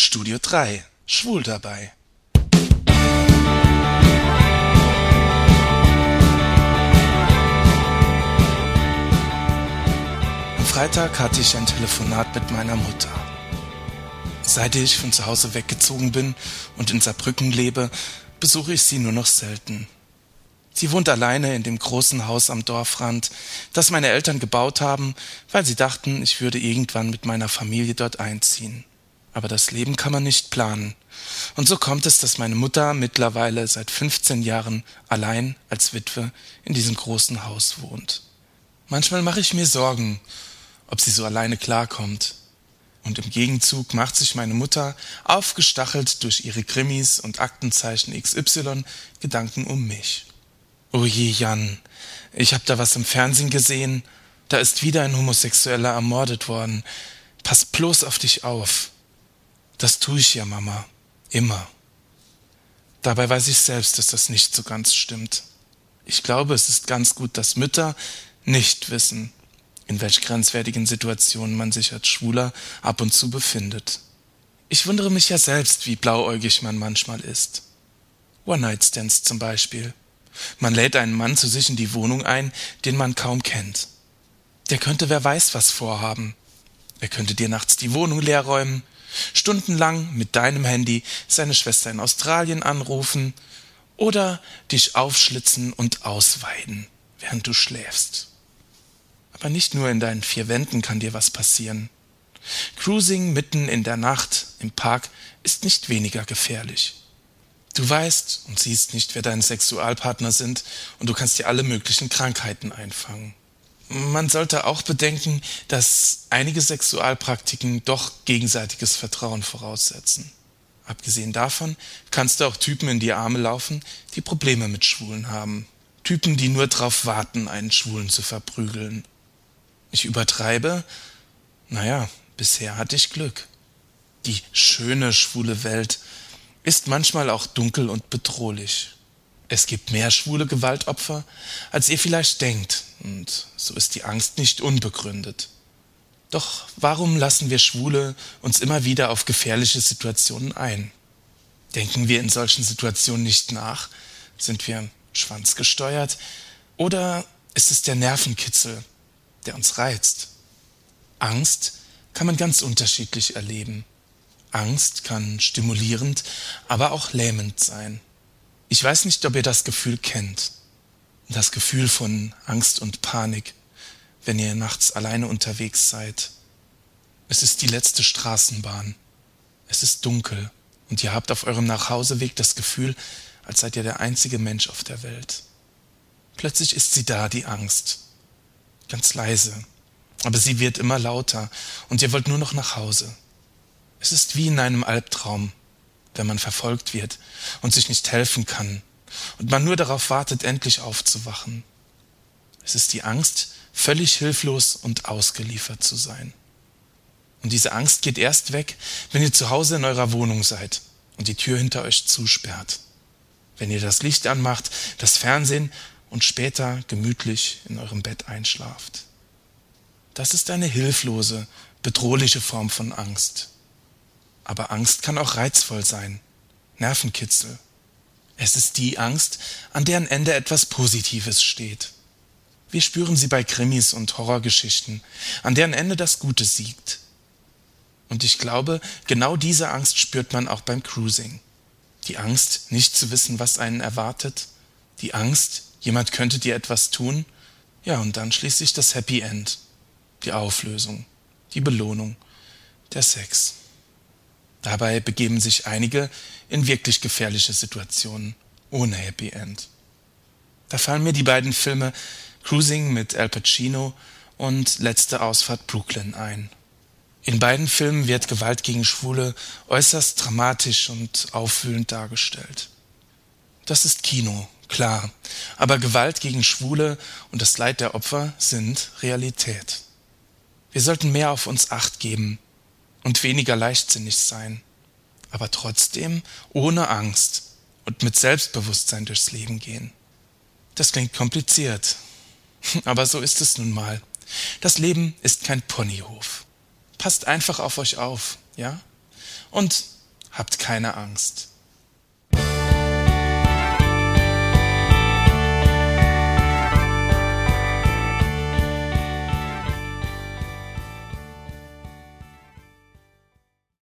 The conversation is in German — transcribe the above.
Studio 3 Schwul dabei. Am Freitag hatte ich ein Telefonat mit meiner Mutter. Seit ich von zu Hause weggezogen bin und in Saarbrücken lebe, besuche ich sie nur noch selten. Sie wohnt alleine in dem großen Haus am Dorfrand, das meine Eltern gebaut haben, weil sie dachten, ich würde irgendwann mit meiner Familie dort einziehen. Aber das Leben kann man nicht planen. Und so kommt es, dass meine Mutter mittlerweile seit 15 Jahren allein als Witwe in diesem großen Haus wohnt. Manchmal mache ich mir Sorgen, ob sie so alleine klarkommt. Und im Gegenzug macht sich meine Mutter, aufgestachelt durch ihre Krimis und Aktenzeichen XY, Gedanken um mich. Oh je, Jan, ich hab da was im Fernsehen gesehen. Da ist wieder ein Homosexueller ermordet worden. Pass bloß auf dich auf. Das tue ich ja, Mama. Immer. Dabei weiß ich selbst, dass das nicht so ganz stimmt. Ich glaube, es ist ganz gut, dass Mütter nicht wissen, in welch grenzwertigen Situationen man sich als Schwuler ab und zu befindet. Ich wundere mich ja selbst, wie blauäugig man manchmal ist. One-Night-Stands zum Beispiel. Man lädt einen Mann zu sich in die Wohnung ein, den man kaum kennt. Der könnte wer weiß was vorhaben. Er könnte dir nachts die Wohnung leer räumen, stundenlang mit deinem Handy seine Schwester in Australien anrufen oder dich aufschlitzen und ausweiden, während du schläfst. Aber nicht nur in deinen vier Wänden kann dir was passieren. Cruising mitten in der Nacht im Park ist nicht weniger gefährlich. Du weißt und siehst nicht, wer deine Sexualpartner sind, und du kannst dir alle möglichen Krankheiten einfangen. Man sollte auch bedenken, dass einige Sexualpraktiken doch gegenseitiges Vertrauen voraussetzen. Abgesehen davon kannst du auch Typen in die Arme laufen, die Probleme mit Schwulen haben. Typen, die nur darauf warten, einen Schwulen zu verprügeln. Ich übertreibe? Naja, bisher hatte ich Glück. Die schöne schwule Welt ist manchmal auch dunkel und bedrohlich. Es gibt mehr schwule Gewaltopfer, als ihr vielleicht denkt, und so ist die Angst nicht unbegründet. Doch warum lassen wir Schwule uns immer wieder auf gefährliche Situationen ein? Denken wir in solchen Situationen nicht nach? Sind wir schwanzgesteuert? Oder ist es der Nervenkitzel, der uns reizt? Angst kann man ganz unterschiedlich erleben. Angst kann stimulierend, aber auch lähmend sein. Ich weiß nicht, ob ihr das Gefühl kennt. Das Gefühl von Angst und Panik, wenn ihr nachts alleine unterwegs seid. Es ist die letzte Straßenbahn. Es ist dunkel und ihr habt auf eurem Nachhauseweg das Gefühl, als seid ihr der einzige Mensch auf der Welt. Plötzlich ist sie da, die Angst. Ganz leise. Aber sie wird immer lauter und ihr wollt nur noch nach Hause. Es ist wie in einem Albtraum, wenn man verfolgt wird und sich nicht helfen kann und man nur darauf wartet, endlich aufzuwachen. Es ist die Angst, völlig hilflos und ausgeliefert zu sein. Und diese Angst geht erst weg, wenn ihr zu Hause in eurer Wohnung seid und die Tür hinter euch zusperrt. Wenn ihr das Licht anmacht, das Fernsehen und später gemütlich in eurem Bett einschlaft. Das ist eine hilflose, bedrohliche Form von Angst. Aber Angst kann auch reizvoll sein. Nervenkitzel. Es ist die Angst, an deren Ende etwas Positives steht. Wir spüren sie bei Krimis und Horrorgeschichten, an deren Ende das Gute siegt. Und ich glaube, genau diese Angst spürt man auch beim Cruising. Die Angst, nicht zu wissen, was einen erwartet. Die Angst, jemand könnte dir etwas tun. Ja, und dann schließlich das Happy End. Die Auflösung. Die Belohnung. Der Sex. Dabei begeben sich einige in wirklich gefährliche Situationen ohne Happy End. Da fallen mir die beiden Filme Cruising mit Al Pacino und Letzte Ausfahrt Brooklyn ein. In beiden Filmen wird Gewalt gegen Schwule äußerst dramatisch und aufwühlend dargestellt. Das ist Kino, klar, aber Gewalt gegen Schwule und das Leid der Opfer sind Realität. Wir sollten mehr auf uns acht geben und weniger leichtsinnig sein, aber trotzdem ohne Angst und mit Selbstbewusstsein durchs Leben gehen. Das klingt kompliziert, aber so ist es nun mal. Das Leben ist kein Ponyhof. Passt einfach auf euch auf, ja? Und habt keine Angst.